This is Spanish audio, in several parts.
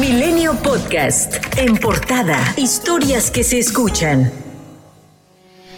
Milenio Podcast. En portada, historias que se escuchan.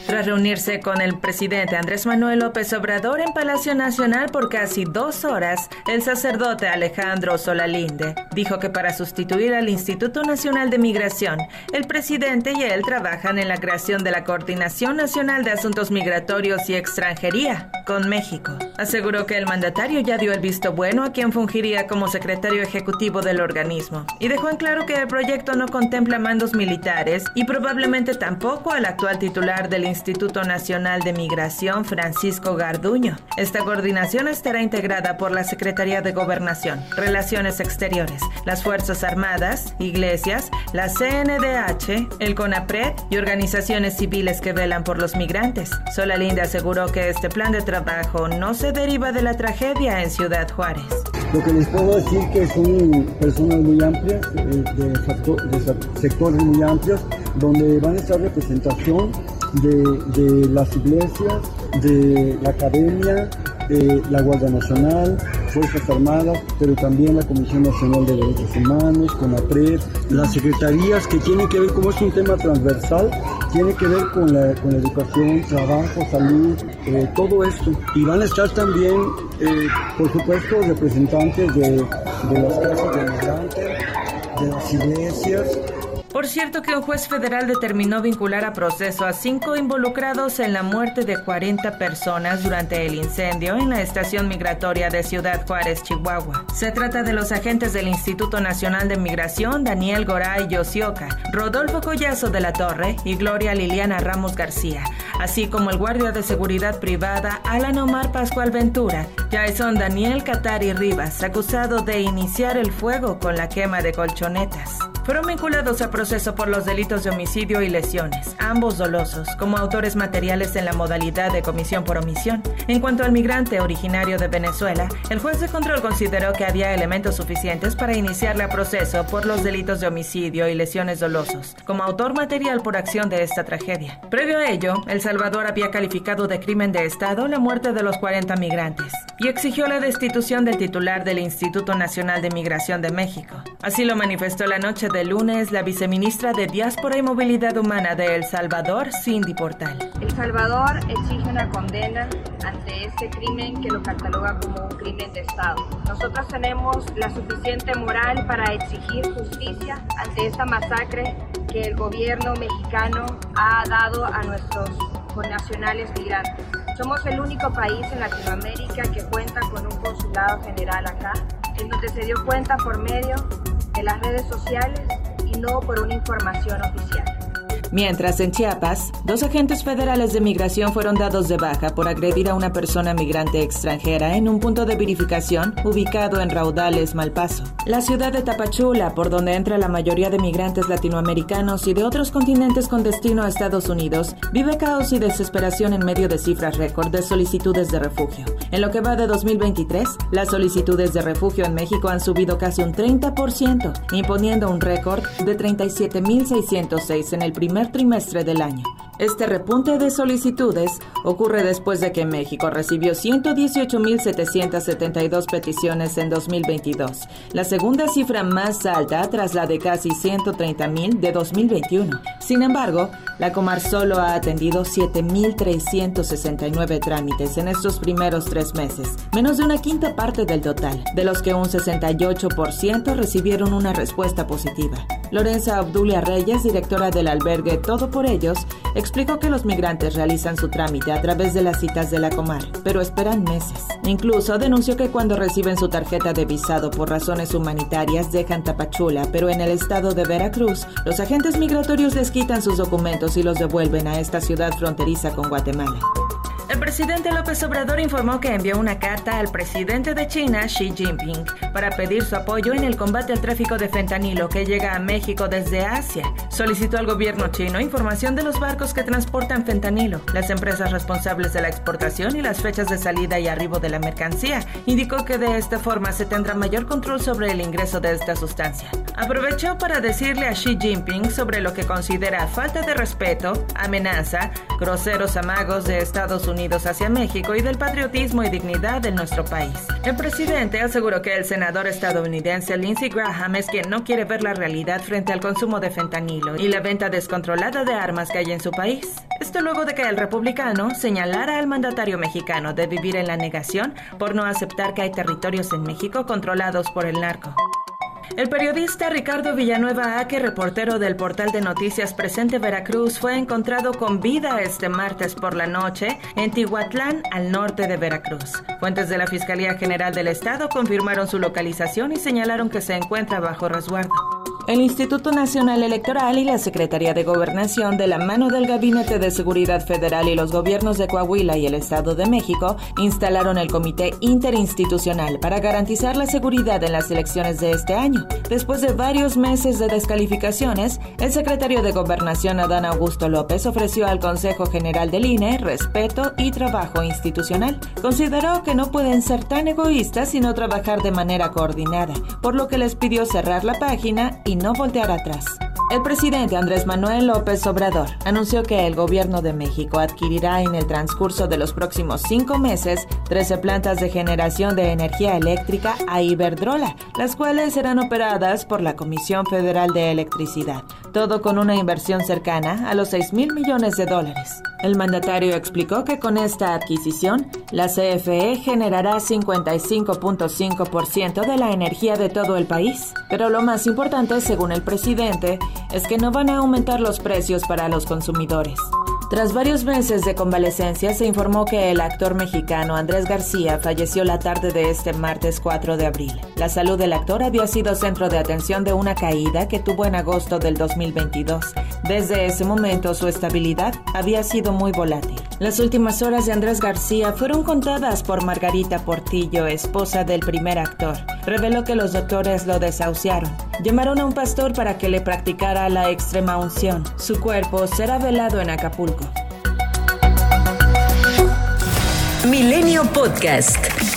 Tras reunirse con el presidente Andrés Manuel López Obrador en Palacio Nacional por casi dos horas, el sacerdote Alejandro Solalinde dijo que para sustituir al Instituto Nacional de Migración, el presidente y él trabajan en la creación de la Coordinación Nacional de Asuntos Migratorios y Extranjería México. Aseguró que el mandatario ya dio el visto bueno a quien fungiría como secretario ejecutivo del organismo y dejó en claro que el proyecto no contempla mandos militares y probablemente tampoco al actual titular del Instituto Nacional de Migración Francisco Garduño. Esta coordinación estará integrada por la Secretaría de Gobernación, Relaciones Exteriores, las Fuerzas Armadas, iglesias, la CNDH, el CONAPRED y organizaciones civiles que velan por los migrantes. Solalinde aseguró que este plan de trabajo no se deriva de la tragedia en Ciudad Juárez. Lo que les puedo decir que son personas muy amplias, eh, de, sectores muy amplios, donde van a estar representación de, las iglesias, de la academia, de la Guardia Nacional, Fuerzas Armadas, pero también la Comisión Nacional de Derechos Humanos, CONAPRED, las secretarías que tienen que ver, como es un tema transversal, tiene que ver con la, con educación, trabajo, salud, eh, todo esto. Y van a estar también, eh, por supuesto, representantes de las casas de migrantes, de las iglesias, por cierto que un juez federal determinó vincular a proceso a cinco involucrados en la muerte de 40 personas durante el incendio en la estación migratoria de Ciudad Juárez, Chihuahua. Se trata de los agentes del Instituto Nacional de Migración, Daniel Goray Yosioca, Rodolfo Collazo de la Torre y Gloria Liliana Ramos García, así como el guardia de seguridad privada Alan Omar Pascual Ventura, Jason Daniel Catari Rivas, acusado de iniciar el fuego con la quema de colchonetas. Fueron vinculados a proceso por los delitos de homicidio y lesiones, ambos dolosos, como autores materiales en la modalidad de comisión por omisión. En cuanto al migrante originario de Venezuela, el juez de control consideró que había elementos suficientes para iniciarle a proceso por los delitos de homicidio y lesiones dolosos, como autor material por acción de esta tragedia. Previo a ello, El Salvador había calificado de crimen de Estado la muerte de los 40 migrantes y exigió la destitución del titular del Instituto Nacional de Migración de México. Así lo manifestó la noche de lunes la viceministra de Diáspora y Movilidad Humana de El Salvador, Cindy Portal. El Salvador exige una condena ante este crimen que lo cataloga como un crimen de Estado. Nosotros tenemos la suficiente moral para exigir justicia ante esta masacre que el gobierno mexicano ha dado a nuestros connacionales migrantes. Somos el único país en Latinoamérica que cuenta con un consulado general acá, en donde se dio cuenta por medio de las redes sociales y no por una información oficial. Mientras en Chiapas, dos agentes federales de migración fueron dados de baja por agredir a una persona migrante extranjera en un punto de verificación ubicado en Raudales, Malpaso. La ciudad de Tapachula, por donde entra la mayoría de migrantes latinoamericanos y de otros continentes con destino a Estados Unidos, vive caos y desesperación en medio de cifras récord de solicitudes de refugio. En lo que va de 2023, las solicitudes de refugio en México han subido casi un 30%, imponiendo un récord de 37.606 en el primer trimestre del año. Este repunte de solicitudes ocurre después de que México recibió 118.772 peticiones en 2022, la segunda cifra más alta tras la de casi 130.000 de 2021. Sin embargo, la Comar solo ha atendido 7.369 trámites en estos primeros tres meses, menos de una quinta parte del total, de los que un 68% recibieron una respuesta positiva. Lorenza Abdulia Reyes, directora del albergue Todo por Ellos, explicó que los migrantes realizan su trámite a través de las citas de la Comar, pero esperan meses. Incluso denunció que cuando reciben su tarjeta de visado por razones humanitarias dejan Tapachula, pero en el estado de Veracruz, los agentes migratorios les quitan sus documentos y los devuelven a esta ciudad fronteriza con Guatemala. El presidente López Obrador informó que envió una carta al presidente de China, Xi Jinping, para pedir su apoyo en el combate al tráfico de fentanilo que llega a México desde Asia. Solicitó al gobierno chino información de los barcos que transportan fentanilo, las empresas responsables de la exportación y las fechas de salida y arribo de la mercancía. Indicó que de esta forma se tendrá mayor control sobre el ingreso de esta sustancia. Aprovechó para decirle a Xi Jinping sobre lo que considera falta de respeto, amenaza, groseros amagos de Estados Unidos hacia México y del patriotismo y dignidad de nuestro país. El presidente aseguró que el senador estadounidense Lindsey Graham es quien no quiere ver la realidad frente al consumo de fentanilo y la venta descontrolada de armas que hay en su país. Esto luego de que el republicano señalara al mandatario mexicano de vivir en la negación por no aceptar que hay territorios en México controlados por el narco. El periodista Ricardo Villanueva Aque, reportero del portal de noticias Presente Veracruz, fue encontrado con vida este martes por la noche en Tihuatlán, al norte de Veracruz. Fuentes de la Fiscalía General del Estado confirmaron su localización y señalaron que se encuentra bajo resguardo. El Instituto Nacional Electoral y la Secretaría de Gobernación, de la mano del Gabinete de Seguridad Federal y los gobiernos de Coahuila y el Estado de México, instalaron el Comité Interinstitucional para garantizar la seguridad en las elecciones de este año. Después de varios meses de descalificaciones, el secretario de Gobernación, Adán Augusto López, ofreció al Consejo General del INE respeto y trabajo institucional. Consideró que no pueden ser tan egoístas sino trabajar de manera coordinada, por lo que les pidió cerrar la página y no voltear atrás. El presidente Andrés Manuel López Obrador anunció que el gobierno de México adquirirá en el transcurso de los próximos cinco meses 13 plantas de generación de energía eléctrica a Iberdrola, las cuales serán operadas por la Comisión Federal de Electricidad, todo con una inversión cercana a los 6 mil millones de dólares. El mandatario explicó que con esta adquisición, la CFE generará 55.5% de la energía de todo el país. Pero lo más importante, según el presidente, es que no van a aumentar los precios para los consumidores. Tras varios meses de convalecencia, se informó que el actor mexicano Andrés García falleció la tarde de este martes 4 de abril. La salud del actor había sido centro de atención de una caída que tuvo en agosto del 2022. Desde ese momento su estabilidad había sido muy volátil. Las últimas horas de Andrés García fueron contadas por Margarita Portillo, esposa del primer actor. Reveló que los doctores lo desahuciaron. Llamaron a un pastor para que le practicara la extrema unción. Su cuerpo será velado en Acapulco. Milenio Podcast.